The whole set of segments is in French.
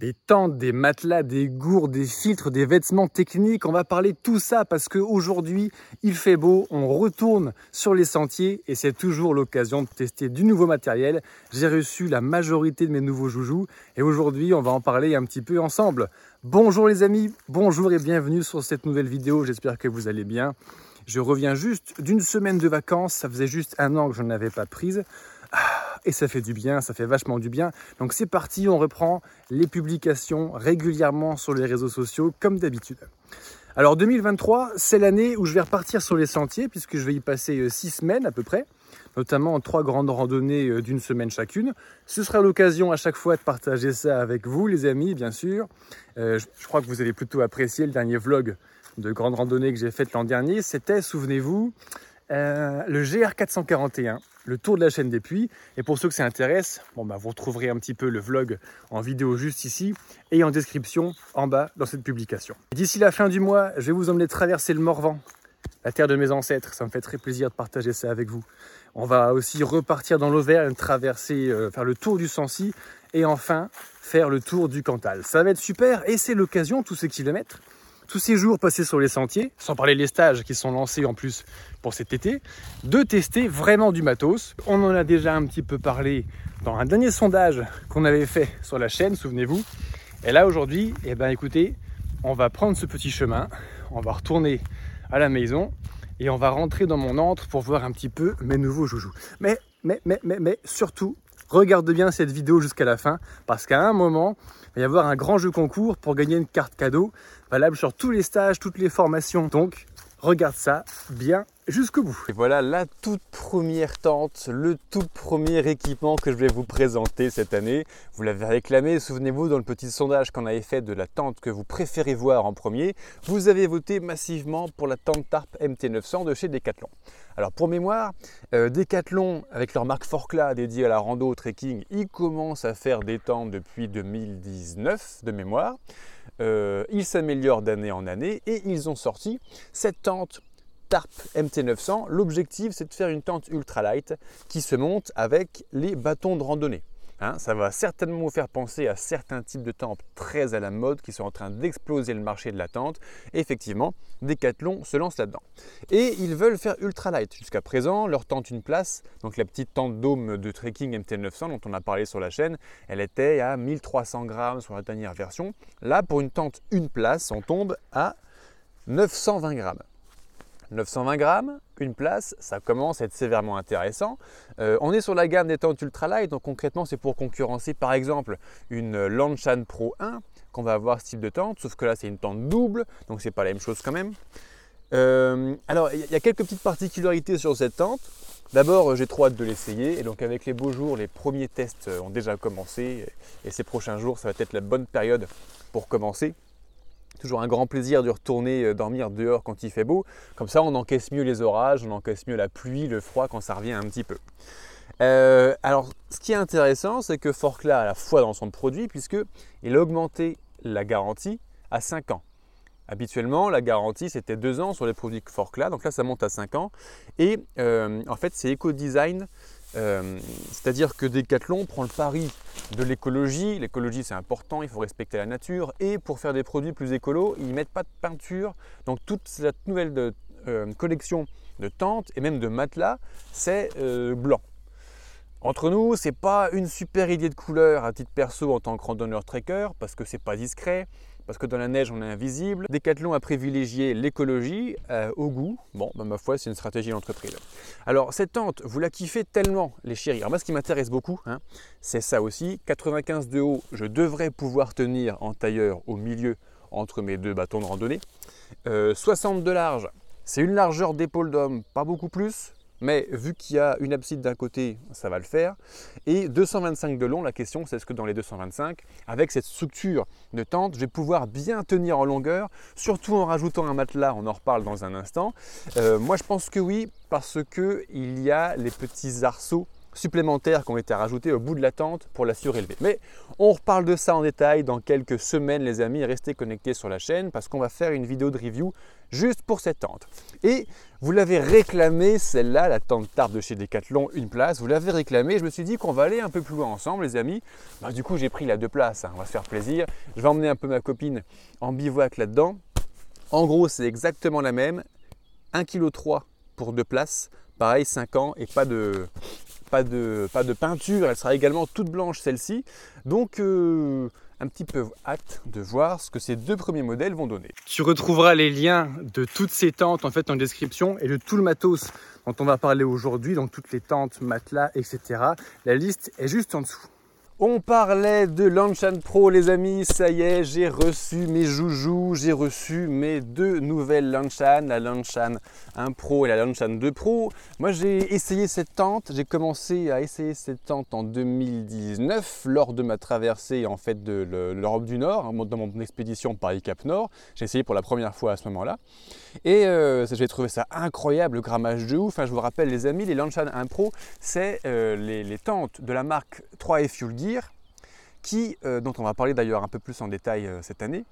des tentes, des matelas, des gourdes, des filtres, des vêtements techniques. On va parler de tout ça parce qu'aujourd'hui, il fait beau, on retourne sur les sentiers et c'est toujours l'occasion de tester du nouveau matériel. J'ai reçu la majorité de mes nouveaux joujoux et aujourd'hui, on va en parler un petit peu ensemble. Bonjour les amis, bonjour et bienvenue sur cette nouvelle vidéo. J'espère que vous allez bien. Je reviens juste d'une semaine de vacances, ça faisait juste un an que je n'avais pas prise. Ah, et ça fait du bien, ça fait vachement du bien. Donc c'est parti, on reprend les publications régulièrement sur les réseaux sociaux comme d'habitude. Alors 2023, c'est l'année où je vais repartir sur les sentiers puisque je vais y passer euh, six semaines à peu près, notamment trois grandes randonnées euh, d'une semaine chacune. Ce sera l'occasion à chaque fois de partager ça avec vous les amis, bien sûr. Euh, je crois que vous allez plutôt apprécier le dernier vlog de grande randonnée que j'ai fait l'an dernier. C'était, souvenez-vous, le GR441 le tour de la chaîne des puits. Et pour ceux que ça intéresse, bon, bah, vous retrouverez un petit peu le vlog en vidéo juste ici et en description en bas dans cette publication. D'ici la fin du mois, je vais vous emmener traverser le Morvan, la terre de mes ancêtres. Ça me fait très plaisir de partager ça avec vous. On va aussi repartir dans l'Auvergne, traverser, euh, faire le tour du Sancy et enfin faire le tour du Cantal. Ça va être super et c'est l'occasion, tous ces kilomètres, tous ces jours passés sur les sentiers, sans parler des stages qui sont lancés en plus pour cet été, de tester vraiment du matos. On en a déjà un petit peu parlé dans un dernier sondage qu'on avait fait sur la chaîne, souvenez-vous. Et là aujourd'hui, eh ben écoutez, on va prendre ce petit chemin, on va retourner à la maison et on va rentrer dans mon antre pour voir un petit peu mes nouveaux joujoux. Mais, mais, mais, mais, mais surtout, regarde bien cette vidéo jusqu'à la fin parce qu'à un moment, il va y avoir un grand jeu concours pour gagner une carte cadeau valable sur tous les stages, toutes les formations. Donc, regarde ça bien jusqu'au bout. Et voilà la toute première tente, le tout premier équipement que je vais vous présenter cette année. Vous l'avez réclamé, souvenez-vous dans le petit sondage qu'on avait fait de la tente que vous préférez voir en premier, vous avez voté massivement pour la tente Tarp MT900 de chez Decathlon. Alors pour mémoire, euh, Decathlon avec leur marque Forcla dédiée à la rando trekking, ils commencent à faire des tentes depuis 2019 de mémoire. Euh, ils s'améliorent d'année en année et ils ont sorti cette tente Tarp MT900. L'objectif, c'est de faire une tente ultralight qui se monte avec les bâtons de randonnée. Hein. ça va certainement vous faire penser à certains types de tentes très à la mode qui sont en train d'exploser le marché de la tente. Effectivement, Decathlon se lance là-dedans. Et ils veulent faire ultralight. Jusqu'à présent, leur tente une place, donc la petite tente dôme de trekking MT900 dont on a parlé sur la chaîne, elle était à 1300 grammes sur la dernière version. Là, pour une tente une place, on tombe à 920 grammes. 920 grammes, une place, ça commence à être sévèrement intéressant. Euh, on est sur la gamme des tentes ultralight, donc concrètement c'est pour concurrencer par exemple une Lanchan Pro 1 qu'on va avoir ce type de tente, sauf que là c'est une tente double, donc c'est pas la même chose quand même. Euh, alors il y a quelques petites particularités sur cette tente. D'abord j'ai trop hâte de l'essayer et donc avec les beaux jours, les premiers tests ont déjà commencé et ces prochains jours ça va être la bonne période pour commencer. Toujours un grand plaisir de retourner euh, dormir dehors quand il fait beau. Comme ça, on encaisse mieux les orages, on encaisse mieux la pluie, le froid quand ça revient un petit peu. Euh, alors, ce qui est intéressant, c'est que Forcla a la foi dans son produit puisqu'il a augmenté la garantie à 5 ans. Habituellement, la garantie, c'était 2 ans sur les produits Forcla, donc là, ça monte à 5 ans. Et euh, en fait, c'est Eco-Design euh, c'est-à-dire que Decathlon prend le pari de l'écologie. L'écologie, c'est important, il faut respecter la nature. Et pour faire des produits plus écolos, ils ne mettent pas de peinture. Donc toute cette nouvelle euh, collection de tentes et même de matelas, c'est euh, blanc. Entre nous, c'est pas une super idée de couleur à titre perso en tant que randonneur trekker parce que c'est pas discret parce que dans la neige on est invisible. Decathlon a privilégié l'écologie euh, au goût. Bon, bah, ma foi, c'est une stratégie d'entreprise. Alors cette tente, vous la kiffez tellement les chéris. Alors moi ce qui m'intéresse beaucoup, hein, c'est ça aussi. 95 de haut, je devrais pouvoir tenir en tailleur au milieu entre mes deux bâtons de randonnée. 60 euh, de large, c'est une largeur d'épaule d'homme, pas beaucoup plus mais vu qu'il y a une abside d'un côté, ça va le faire. Et 225 de long, la question c'est est-ce que dans les 225, avec cette structure de tente, je vais pouvoir bien tenir en longueur, surtout en rajoutant un matelas, on en reparle dans un instant. Euh, moi je pense que oui, parce qu'il y a les petits arceaux supplémentaires qui ont été rajoutés au bout de la tente pour la surélever. Mais on reparle de ça en détail dans quelques semaines les amis, restez connectés sur la chaîne parce qu'on va faire une vidéo de review juste pour cette tente. Et vous l'avez réclamé, celle-là, la tente tarte de chez Decathlon, une place, vous l'avez réclamé, je me suis dit qu'on va aller un peu plus loin ensemble les amis. Bah, du coup j'ai pris la deux places, hein. on va se faire plaisir. Je vais emmener un peu ma copine en bivouac là-dedans. En gros c'est exactement la même, 1,3 kg pour deux places, pareil 5 ans et pas de, pas de, peinture, elle sera également toute blanche celle-ci. Donc euh, un petit peu hâte de voir ce que ces deux premiers modèles vont donner. Tu retrouveras les liens de toutes ces tentes en fait en description et de tout le matos dont on va parler aujourd'hui, donc toutes les tentes, matelas, etc. La liste est juste en dessous. On parlait de Lanchan Pro les amis, ça y est, j'ai reçu mes joujoux, j'ai reçu mes deux nouvelles Lanchan, la Lanchan 1 Pro et la Lanchan 2 Pro. Moi j'ai essayé cette tente, j'ai commencé à essayer cette tente en 2019 lors de ma traversée en fait de l'Europe du Nord, hein, dans mon expédition Paris-Cap Nord. J'ai essayé pour la première fois à ce moment-là et euh, j'ai trouvé ça incroyable, le grammage de ouf. Enfin, je vous rappelle les amis, les Lanchan 1 Pro, c'est euh, les, les, tentes de la marque 3F Fuel Gear qui, euh, dont on va parler d'ailleurs un peu plus en détail euh, cette année,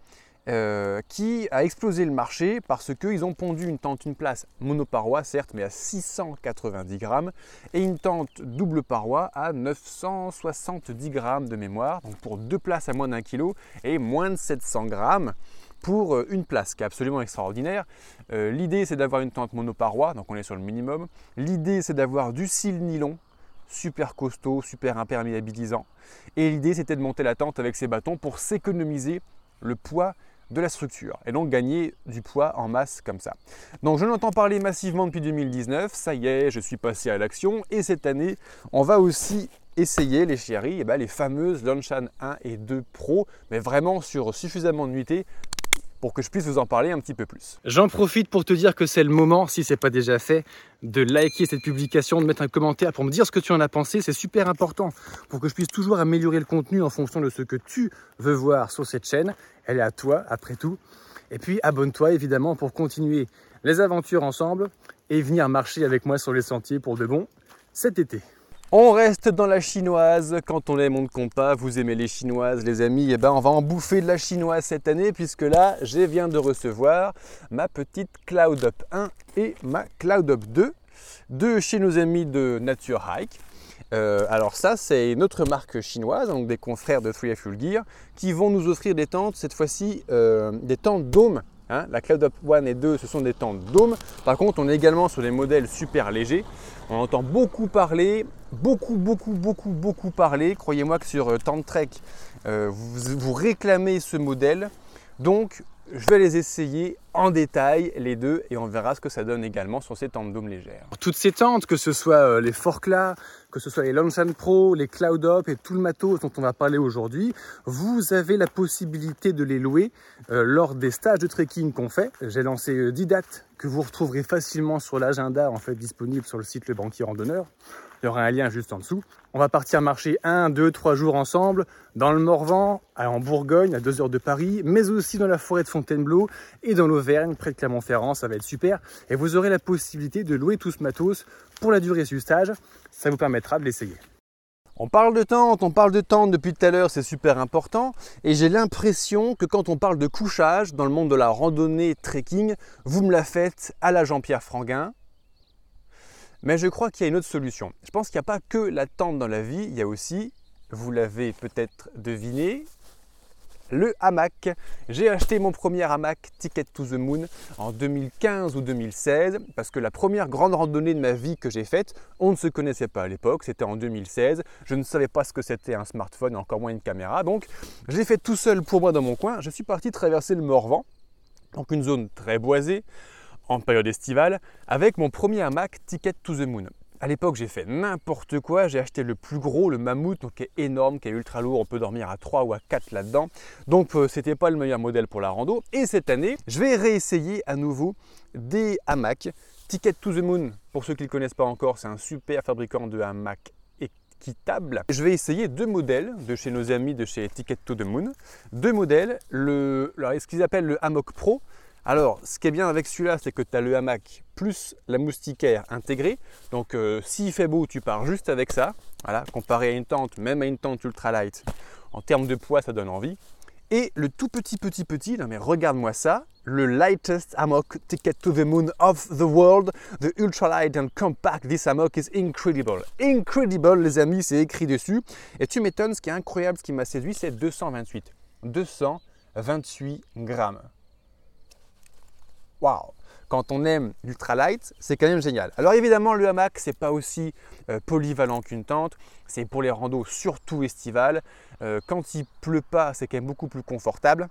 euh, qui a explosé le marché parce qu'ils ont pondu une tente, une place monoparoi certes, mais à 690 grammes, et une tente double paroi à 970 grammes de mémoire, donc pour deux places à moins d'un kilo et moins de 700 grammes pour une place, qui est absolument extraordinaire. L'idée c'est d'avoir une tente monoparoi, donc on est sur le minimum. L'idée c'est d'avoir du cil nylon, super costaud, super imperméabilisant. Et l'idée c'était de monter la tente avec ces bâtons pour s'économiser le poids de la structure et donc gagner du poids en masse comme ça. Donc je l'entends parler massivement depuis 2019, ça y est, je suis passé à l'action et cette année on va aussi essayer les chéris, et ben, les fameuses Lanchan 1 et 2 Pro, mais vraiment sur suffisamment de nuitées pour que je puisse vous en parler un petit peu plus. J'en profite pour te dire que c'est le moment, si ce n'est pas déjà fait, de liker cette publication, de mettre un commentaire pour me dire ce que tu en as pensé. C'est super important pour que je puisse toujours améliorer le contenu en fonction de ce que tu veux voir sur cette chaîne. Elle est à toi, après tout. Et puis abonne-toi évidemment pour continuer les aventures ensemble et venir marcher avec moi sur les sentiers pour de bon cet été. On reste dans la chinoise. Quand on aime, on ne compte pas. Vous aimez les chinoises, les amis. Et eh ben, on va en bouffer de la chinoise cette année, puisque là, je viens de recevoir ma petite Cloud Up 1 et ma Cloud Up 2 de chez nos amis de Nature Hike. Euh, alors ça, c'est une autre marque chinoise, donc des confrères de 3 Full Gear, qui vont nous offrir des tentes, cette fois-ci euh, des tentes dômes Hein, la Cloud Up 1 et 2, ce sont des tentes dômes. Par contre, on est également sur des modèles super légers. On entend beaucoup parler, beaucoup, beaucoup, beaucoup, beaucoup parler. Croyez-moi que sur euh, Trek, euh, vous, vous réclamez ce modèle. Donc, je vais les essayer en détail les deux et on verra ce que ça donne également sur ces tentes dômes légères. Toutes ces tentes, que ce soit euh, les Forclaz, que ce soit les Lansan Pro, les Cloud Up et tout le matos dont on va parler aujourd'hui, vous avez la possibilité de les louer euh, lors des stages de trekking qu'on fait. J'ai lancé 10 euh, dates que vous retrouverez facilement sur l'agenda en fait disponible sur le site Le Banquier Randonneur. Il y aura un lien juste en dessous. On va partir marcher un, deux, trois jours ensemble dans le Morvan, en Bourgogne, à deux heures de Paris, mais aussi dans la forêt de Fontainebleau et dans l'Auvergne, près de Clermont-Ferrand. Ça va être super. Et vous aurez la possibilité de louer tout ce matos pour la durée du stage. Ça vous permettra de l'essayer. On parle de tente, on parle de tente depuis tout à l'heure, c'est super important. Et j'ai l'impression que quand on parle de couchage dans le monde de la randonnée trekking, vous me la faites à la Jean-Pierre Franguin. Mais je crois qu'il y a une autre solution. Je pense qu'il n'y a pas que la tente dans la vie, il y a aussi, vous l'avez peut-être deviné, le hamac. J'ai acheté mon premier hamac Ticket to the Moon en 2015 ou 2016 parce que la première grande randonnée de ma vie que j'ai faite, on ne se connaissait pas à l'époque, c'était en 2016. Je ne savais pas ce que c'était un smartphone encore moins une caméra. Donc j'ai fait tout seul pour moi dans mon coin. Je suis parti traverser le Morvan, donc une zone très boisée en période estivale avec mon premier hamac Ticket to the Moon. À l'époque, j'ai fait n'importe quoi. J'ai acheté le plus gros, le mammouth, qui est énorme, qui est ultra lourd. On peut dormir à 3 ou à 4 là-dedans. Donc, euh, c'était pas le meilleur modèle pour la rando. Et cette année, je vais réessayer à nouveau des hamacs. Ticket to the Moon, pour ceux qui ne connaissent pas encore, c'est un super fabricant de hamacs équitable. Je vais essayer deux modèles de chez nos amis de chez Ticket to the Moon. Deux modèles, le, ce qu'ils appellent le Hammock Pro Alors, ce qui est bien avec celui-là, c'est que tu as le hamac plus la moustiquaire intégrée. Donc, euh, s'il fait beau, tu pars juste avec ça. Voilà, comparé à une tente, même à une tente ultralight, en termes de poids, ça donne envie. Et le tout petit, petit, petit, non mais regarde-moi ça, le lightest hammock ticket to the moon of the world, the ultralight and compact, this hammock is incredible. Incredible, les amis, c'est écrit dessus. Et tu m'étonnes, ce qui est incroyable, ce qui m'a séduit, c'est 228. 228 grammes. Waouh quand on aime l'ultralight, c'est quand même génial. Alors évidemment, le hamac, c'est pas aussi euh, polyvalent qu'une tente. C'est pour les randos, surtout estivales. Euh, quand il pleut pas, c'est quand même beaucoup plus confortable.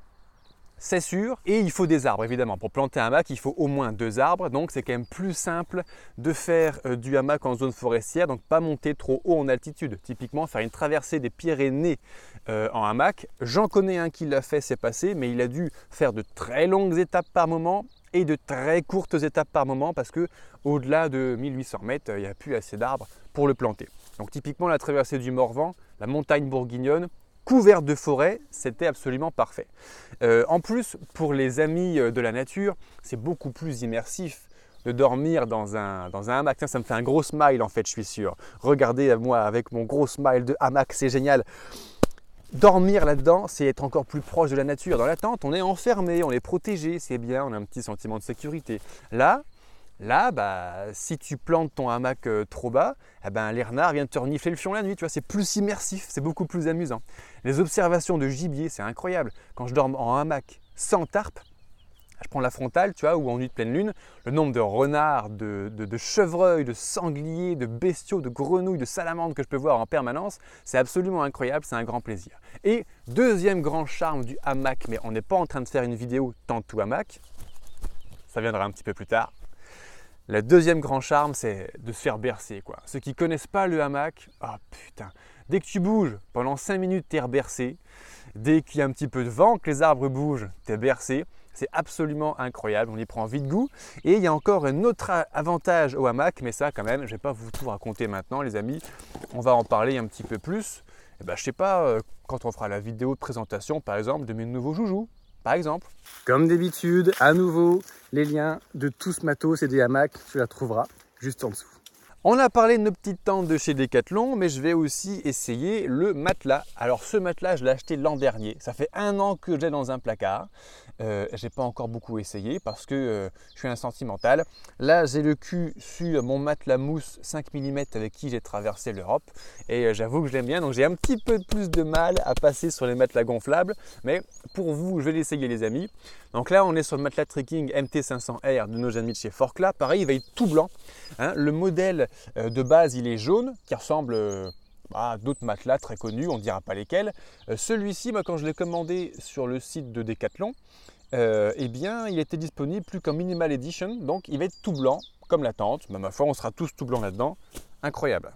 C'est sûr, et il faut des arbres évidemment. Pour planter un hamac, il faut au moins deux arbres, donc c'est quand même plus simple de faire euh, du hamac en zone forestière, donc pas monter trop haut en altitude. Typiquement, faire une traversée des Pyrénées en hamac. J'en connais un qui l'a fait, c'est passé, mais il a dû faire de très longues étapes par moment et de très courtes étapes par moment parce que au-delà de 1800 mètres, il n'y a plus assez d'arbres pour le planter. Donc typiquement la traversée du Morvan, la montagne bourguignonne, couverte de forêt, c'était absolument parfait. Euh, en plus, pour les amis euh, de la nature, c'est beaucoup plus immersif de dormir dans un, dans un hamac. ça me fait un gros smile en fait, je suis sûr. Regardez moi avec mon gros smile de hamac, c'est génial. Dormir là-dedans, c'est être encore plus proche de la nature. Dans la tente, on est enfermé, on est protégé, c'est bien, on a un petit sentiment de sécurité. Là, là, bah, si tu plantes ton hamac euh, trop bas, eh ben, les renards viennent te renifler le fion la nuit. Tu vois, c'est plus immersif, c'est beaucoup plus amusant. Les observations de gibier, c'est incroyable. Quand je dors en hamac sans tarpe, je prends la frontale, tu vois, ou en nuit de pleine lune, le nombre de renards, de, chevreuils, de sangliers, de bestiaux, de grenouilles, de salamandres que je peux voir en permanence, c'est absolument incroyable, c'est un grand plaisir. Et deuxième grand charme du hamac, mais on n'est pas en train de faire une vidéo tant tout hamac, ça viendra un petit peu plus tard. Le deuxième grand charme, c'est de se faire bercer. Quoi. Ceux qui connaissent pas le hamac, ah putain, dès que tu bouges pendant 5 minutes, tu es bercé. Dès qu'il y a un petit peu de vent, que les arbres bougent, tu es bercé. C'est absolument incroyable, on y prend vite goût. Et il y a encore un autre avantage au hamac, mais ça quand même, je ne vais pas vous tout raconter maintenant les amis, on va en parler un petit peu plus. Et eh ben, je sais pas, euh, quand on fera la vidéo de présentation par exemple de mes nouveaux joujoux, par exemple. Comme d'habitude, à nouveau, les liens de tout ce matos et des hamacs, tu la trouveras juste en dessous. On a parlé de nos petites tentes de chez Decathlon, mais je vais aussi essayer le matelas. Alors ce matelas, je l'ai acheté l'an dernier. Ça fait un an que j'ai dans un placard. Euh, j'ai pas encore beaucoup essayé parce que euh, je suis un sentimental. Là, j'ai le cul sur mon matelas mousse 5 mm avec qui j'ai traversé l'Europe et euh, j'avoue que je l'aime bien. Donc j'ai un petit peu plus de mal à passer sur les matelas gonflables, mais pour vous, je vais l'essayer les amis. Donc là, on est sur le matelas trekking MT500R de nos amis de chez Forcla. Pareil, il va être tout blanc. Hein. Le modèle de base, il est jaune, qui ressemble à d'autres matelas très connus, on ne dira pas lesquels. Celui-ci, moi, quand je l'ai commandé sur le site de Decathlon, euh, eh bien, il était disponible plus qu'en minimal edition, donc il va être tout blanc, comme la tente. Mais ma foi, on sera tous tout blanc là-dedans. Incroyable.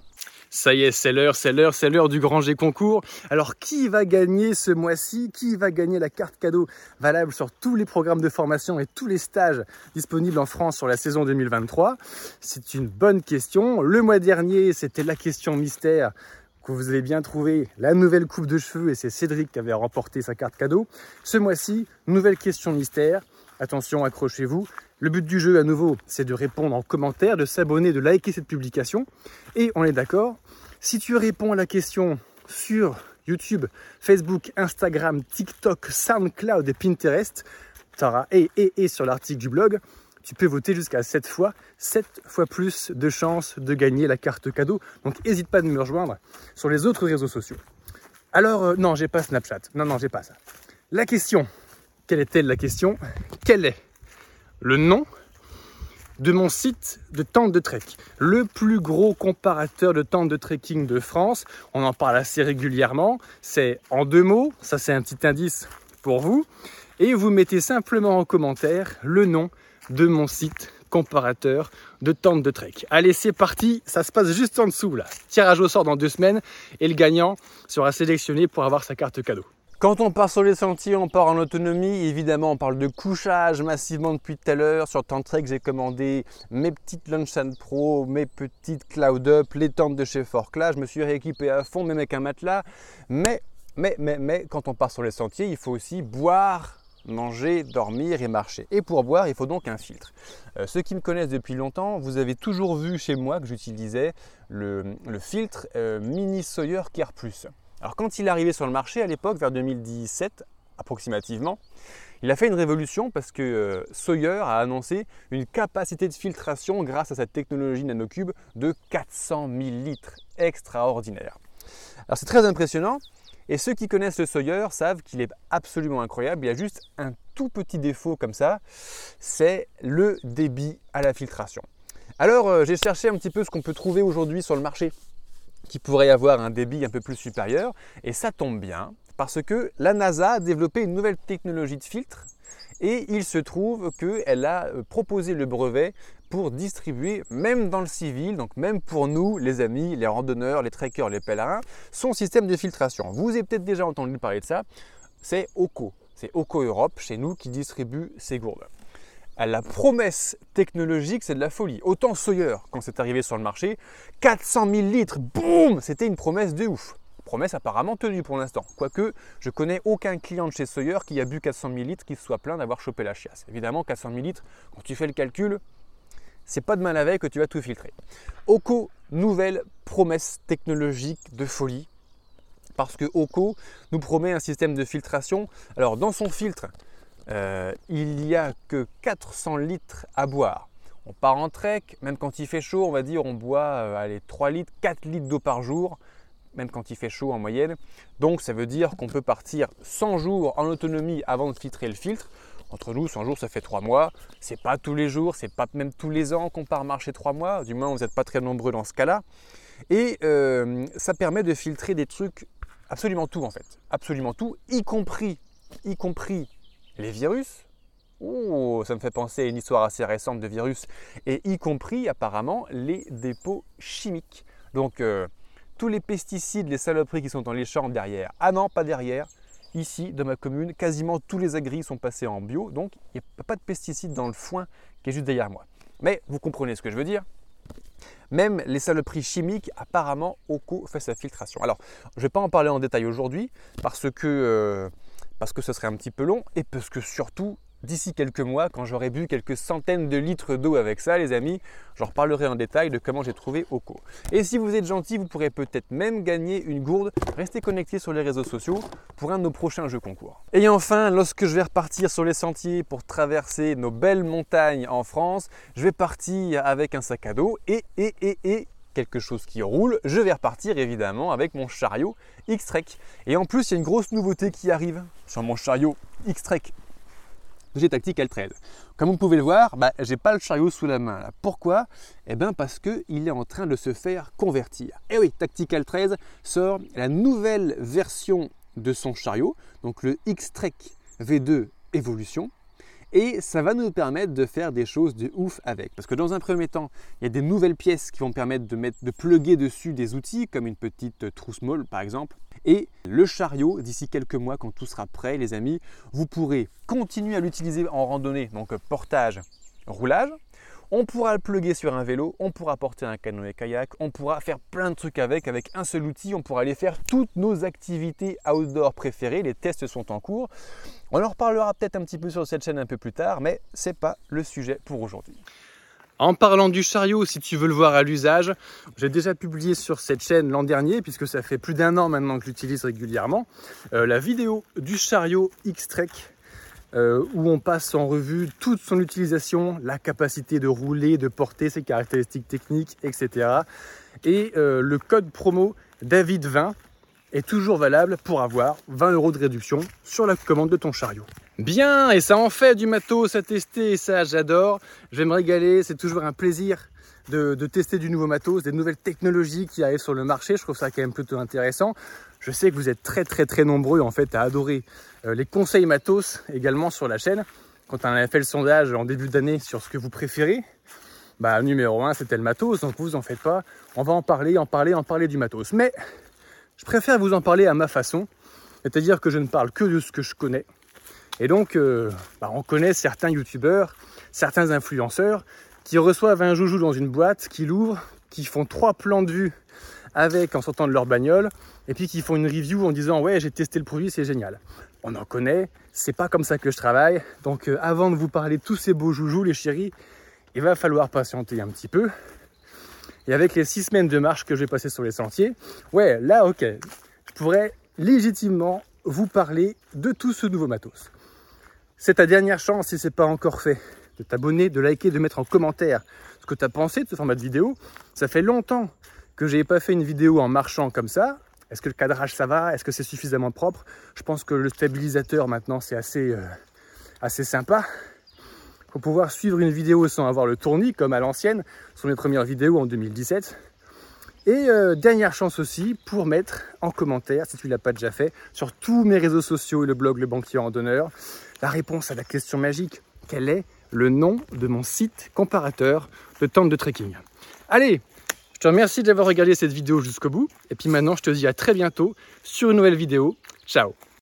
Ça y est, c'est l'heure, c'est l'heure, c'est l'heure du grand G concours. Alors, qui va gagner ce mois-ci? Qui va gagner la carte cadeau valable sur tous les programmes de formation et tous les stages disponibles en France sur la saison 2023 C'est une bonne question. Le mois dernier, c'était la question mystère que vous avez bien trouvé la nouvelle coupe de cheveux et c'est Cédric qui avait remporté sa carte cadeau. Ce mois-ci, nouvelle question mystère. Attention, accrochez-vous. Le but du jeu, à nouveau, c'est de répondre en commentaire, de s'abonner, de liker cette publication. Et on est d'accord, si tu réponds à la question sur YouTube, Facebook, Instagram, TikTok, SoundCloud et Pinterest, tu auras et, et, et sur l'article du blog, tu peux voter jusqu'à 7 fois, 7 fois plus de chances de gagner la carte cadeau. Donc n'hésite pas de me rejoindre sur les autres réseaux sociaux. Alors, euh, non, j'ai pas Snapchat. Non, non, j'ai pas ça. La question, quelle est-elle la question? Quel est le nom de mon site de tente de trek? Le plus gros comparateur de tente de trekking de France. On en parle assez régulièrement. C'est en deux mots, ça c'est un petit indice pour vous. Et vous mettez simplement en commentaire le nom de mon site comparateur de tentes de trek. Allez, c'est parti, ça se passe juste en dessous là. Tirage au sort dans deux semaines et le gagnant sera sélectionné pour avoir sa carte cadeau. Quand on part sur les sentiers, on part en autonomie. Évidemment, on parle de couchage massivement depuis tout à l'heure. Sur Trek, j'ai commandé mes petites Lunchand Pro, mes petites Cloud Up, les tentes de chez Forclaz. Je me suis rééquipé à fond, même avec un matelas. Mais, mais, mais, mais, quand on part sur les sentiers, il faut aussi boire manger, dormir et marcher. Et pour boire, il faut donc un filtre. Euh, ceux qui me connaissent depuis longtemps, vous avez toujours vu chez moi que j'utilisais le, filtre euh, Mini Sawyer Care Plus. Alors quand il est arrivé sur le marché à l'époque, vers 2017 approximativement, il a fait une révolution parce que euh, Sawyer a annoncé une capacité de filtration grâce à cette technologie nanocube de 400 000 litres. Extraordinaire. Alors c'est très impressionnant et ceux qui connaissent le Sawyer savent qu'il est absolument incroyable. Il y a juste un tout petit défaut comme ça, c'est le débit à la filtration. Alors euh, j'ai cherché un petit peu ce qu'on peut trouver aujourd'hui sur le marché qui pourrait avoir un débit un peu plus supérieur et ça tombe bien parce que la NASA a développé une nouvelle technologie de filtre et il se trouve qu'elle a euh, proposé le brevet pour distribuer, même dans le civil, donc même pour nous, les amis, les randonneurs, les trekkers, les pèlerins, son système de filtration. Vous avez peut-être déjà entendu parler de ça, c'est OCO. C'est OCO Europe, chez nous, qui distribue ces gourdes. La promesse technologique, c'est de la folie. Autant Sawyer, quand c'est arrivé sur le marché, 400 000 litres, boum C'était une promesse de ouf. Promesse apparemment tenue pour l'instant. Quoique, je connais aucun client de chez Sawyer qui a bu 400 000 litres qui soit plein d'avoir chopé la chiasse. Évidemment, 400 000 litres, quand tu fais le calcul, c'est pas de mal la veille que tu vas tout filtrer. Oko, nouvelle promesse technologique de folie. Parce que Oko nous promet un système de filtration. Alors, dans son filtre, euh, il n'y a que 400 litres à boire. On part en trek, même quand il fait chaud, on va dire on boit euh, allez, 3 litres, 4 litres d'eau par jour même quand il fait chaud en moyenne. Donc ça veut dire qu'on peut partir 100 jours en autonomie avant de filtrer le filtre. Entre nous, 100 jours, ça fait 3 mois. C'est pas tous les jours, c'est pas même tous les ans qu'on part marcher 3 mois. Du moins, vous n'êtes pas très nombreux dans ce cas-là. Et euh, ça permet de filtrer des trucs, absolument tout en fait. Absolument tout, y compris, y compris les virus. Oh, ça me fait penser à une histoire assez récente de virus. Et y compris apparemment les dépôts chimiques. Donc, euh, tous les pesticides, les saloperies qui sont dans les champs derrière. Ah non, pas derrière. Ici, dans ma commune, quasiment tous les agris sont passés en bio, donc il n'y a pas de pesticides dans le foin qui est juste derrière moi. Mais vous comprenez ce que je veux dire même les saloperies chimiques, apparemment, OCO fait sa filtration. Alors, je ne vais pas en parler en détail aujourd'hui parce que, euh, parce que ce serait un petit peu long et parce que surtout, d'ici quelques mois, quand j'aurai bu quelques centaines de litres d'eau avec ça, les amis, j'en reparlerai en détail de comment j'ai trouvé Oko. Et si vous êtes gentil, vous pourrez peut-être même gagner une gourde. Restez connectés sur les réseaux sociaux pour un de nos prochains jeux concours. Et enfin, lorsque je vais repartir sur les sentiers pour traverser nos belles montagnes en France, je vais partir avec un sac à dos et, et, et, et quelque chose qui roule, je vais repartir évidemment avec mon chariot X-Trek. Et en plus, il y a une grosse nouveauté qui arrive sur mon chariot X-Trek j'ai Tactique L13. Comme vous pouvez le voir, bah, je n'ai pas le chariot sous la main. Pourquoi? Eh bien parce qu'il est en train de se faire convertir. Et eh oui, Tactical 13 sort la nouvelle version de son chariot, donc le X-Trek V2 Evolution. Et ça va nous permettre de faire des choses de ouf avec. Parce que dans un premier temps, il y a des nouvelles pièces qui vont permettre de, mettre, de plugger dessus des outils, comme une petite trousse molle par exemple. Et le chariot, d'ici quelques mois, quand tout sera prêt, les amis, vous pourrez continuer à l'utiliser en randonnée, donc portage, roulage. On pourra le plugger sur un vélo, on pourra porter un canoë kayak, on pourra faire plein de trucs avec, avec un seul outil, on pourra aller faire toutes nos activités outdoor préférées. Les tests sont en cours. On en reparlera peut-être un petit peu sur cette chaîne un peu plus tard, mais ce n'est pas le sujet pour aujourd'hui. En parlant du chariot, si tu veux le voir à l'usage, j'ai déjà publié sur cette chaîne l'an dernier, puisque ça fait plus d'un an maintenant que j'utilise régulièrement, euh, la vidéo du chariot X-Trek, euh, où on passe en revue toute son utilisation, la capacité de rouler, de porter, ses caractéristiques techniques, etc. Et euh, le code promo David20 est toujours valable pour avoir 20 euros de réduction sur la commande de ton chariot. Bien, et ça en fait du matos à tester, et ça j'adore. Je vais me régaler, c'est toujours un plaisir de, tester du nouveau matos, des nouvelles technologies qui arrivent sur le marché. Je trouve ça quand même plutôt intéressant. Je sais que vous êtes très très très nombreux en fait à adorer euh, les conseils matos également sur la chaîne. Quand on avait fait le sondage en début d'année sur ce que vous préférez, bah numéro 1 c'était le matos, donc vous en faites pas. On va en parler, en parler, en parler du matos. Mais je préfère vous en parler à ma façon, c'est-à-dire que je ne parle que de ce que je connais et donc, euh, bah, on connaît certains youtubeurs, certains influenceurs qui reçoivent un joujou dans une boîte, qui l'ouvrent, qui font trois plans de vue avec en sortant de leur bagnole, et puis qui font une review en disant ouais j'ai testé le produit, c'est génial. on en connaît, c'est pas comme ça que je travaille. Donc euh, avant de vous parler de tous ces beaux joujoux, les chéris, il va falloir patienter un petit peu. Et avec les six semaines de marche que je vais passer sur les sentiers, ouais, là, ok, je pourrais légitimement vous parler de tout ce nouveau matos. C'est ta dernière chance, si ce n'est pas encore fait, de t'abonner, de liker, de mettre en commentaire ce que tu as pensé de ce format de vidéo. Ça fait longtemps que je n'ai pas fait une vidéo en marchant comme ça. Est-ce que le cadrage ça va? Est-ce que c'est suffisamment propre? Je pense que le stabilisateur maintenant c'est assez, euh, sympa. Pour pouvoir suivre une vidéo sans avoir le tournis comme à l'ancienne, sur mes premières vidéos en 2017. Et euh, dernière chance aussi pour mettre en commentaire, si tu ne l'as pas déjà fait, sur tous mes réseaux sociaux et le blog Le Banquier en Donneur, la réponse à la question magique. Quel est le nom de mon site comparateur de tente de trekking? Allez, je te remercie d'avoir regardé cette vidéo jusqu'au bout. Et puis maintenant, je te dis à très bientôt sur une nouvelle vidéo. Ciao